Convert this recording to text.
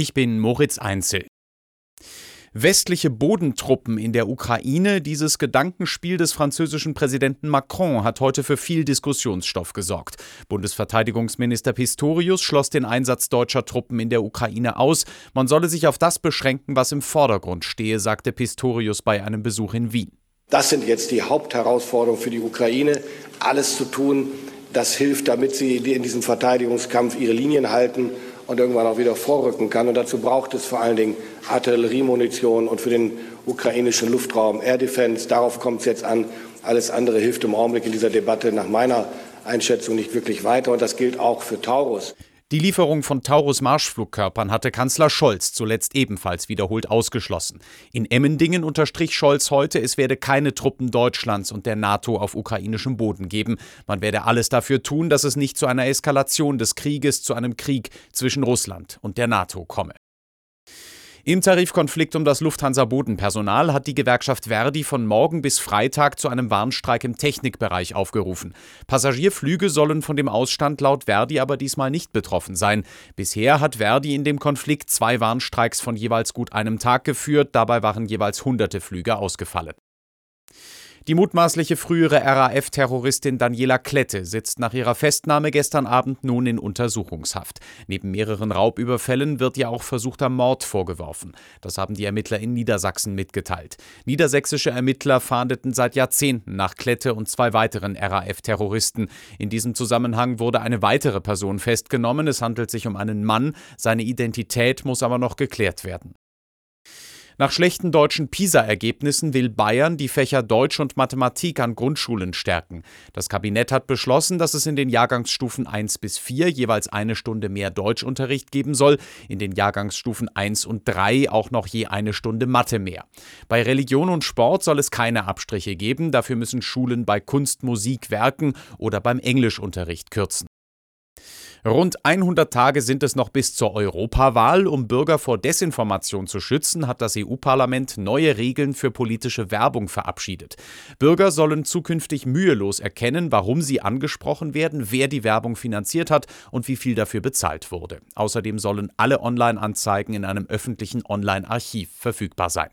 Ich bin Moritz Einzel. Westliche Bodentruppen in der Ukraine, dieses Gedankenspiel des französischen Präsidenten Macron hat heute für viel Diskussionsstoff gesorgt. Bundesverteidigungsminister Pistorius schloss den Einsatz deutscher Truppen in der Ukraine aus. Man solle sich auf das beschränken, was im Vordergrund stehe, sagte Pistorius bei einem Besuch in Wien. Das sind jetzt die Hauptherausforderungen für die Ukraine, alles zu tun, das hilft, damit sie in diesem Verteidigungskampf ihre Linien halten und irgendwann auch wieder vorrücken kann. Und dazu braucht es vor allen Dingen Artilleriemunition und für den ukrainischen Luftraum Air Defense. Darauf kommt es jetzt an. Alles andere hilft im Augenblick in dieser Debatte nach meiner Einschätzung nicht wirklich weiter. Und das gilt auch für Taurus. Die Lieferung von Taurus-Marschflugkörpern hatte Kanzler Scholz zuletzt ebenfalls wiederholt ausgeschlossen. In Emmendingen unterstrich Scholz heute, es werde keine Truppen Deutschlands und der NATO auf ukrainischem Boden geben. Man werde alles dafür tun, dass es nicht zu einer Eskalation des Krieges, zu einem Krieg zwischen Russland und der NATO komme. Im Tarifkonflikt um das Lufthansa-Bodenpersonal hat die Gewerkschaft Verdi von morgen bis Freitag zu einem Warnstreik im Technikbereich aufgerufen. Passagierflüge sollen von dem Ausstand laut Verdi aber diesmal nicht betroffen sein. Bisher hat Verdi in dem Konflikt zwei Warnstreiks von jeweils gut einem Tag geführt, dabei waren jeweils hunderte Flüge ausgefallen. Die mutmaßliche frühere RAF-Terroristin Daniela Klette sitzt nach ihrer Festnahme gestern Abend nun in Untersuchungshaft. Neben mehreren Raubüberfällen wird ihr auch versuchter Mord vorgeworfen. Das haben die Ermittler in Niedersachsen mitgeteilt. Niedersächsische Ermittler fahndeten seit Jahrzehnten nach Klette und zwei weiteren RAF-Terroristen. In diesem Zusammenhang wurde eine weitere Person festgenommen. Es handelt sich um einen Mann. Seine Identität muss aber noch geklärt werden. Nach schlechten deutschen PISA-Ergebnissen will Bayern die Fächer Deutsch und Mathematik an Grundschulen stärken. Das Kabinett hat beschlossen, dass es in den Jahrgangsstufen 1 bis 4 jeweils eine Stunde mehr Deutschunterricht geben soll, in den Jahrgangsstufen 1 und 3 auch noch je eine Stunde Mathe mehr. Bei Religion und Sport soll es keine Abstriche geben, dafür müssen Schulen bei Kunst, Musik, Werken oder beim Englischunterricht kürzen. Rund 100 Tage sind es noch bis zur Europawahl. Um Bürger vor Desinformation zu schützen, hat das EU-Parlament neue Regeln für politische Werbung verabschiedet. Bürger sollen zukünftig mühelos erkennen, warum sie angesprochen werden, wer die Werbung finanziert hat und wie viel dafür bezahlt wurde. Außerdem sollen alle Online-Anzeigen in einem öffentlichen Online-Archiv verfügbar sein.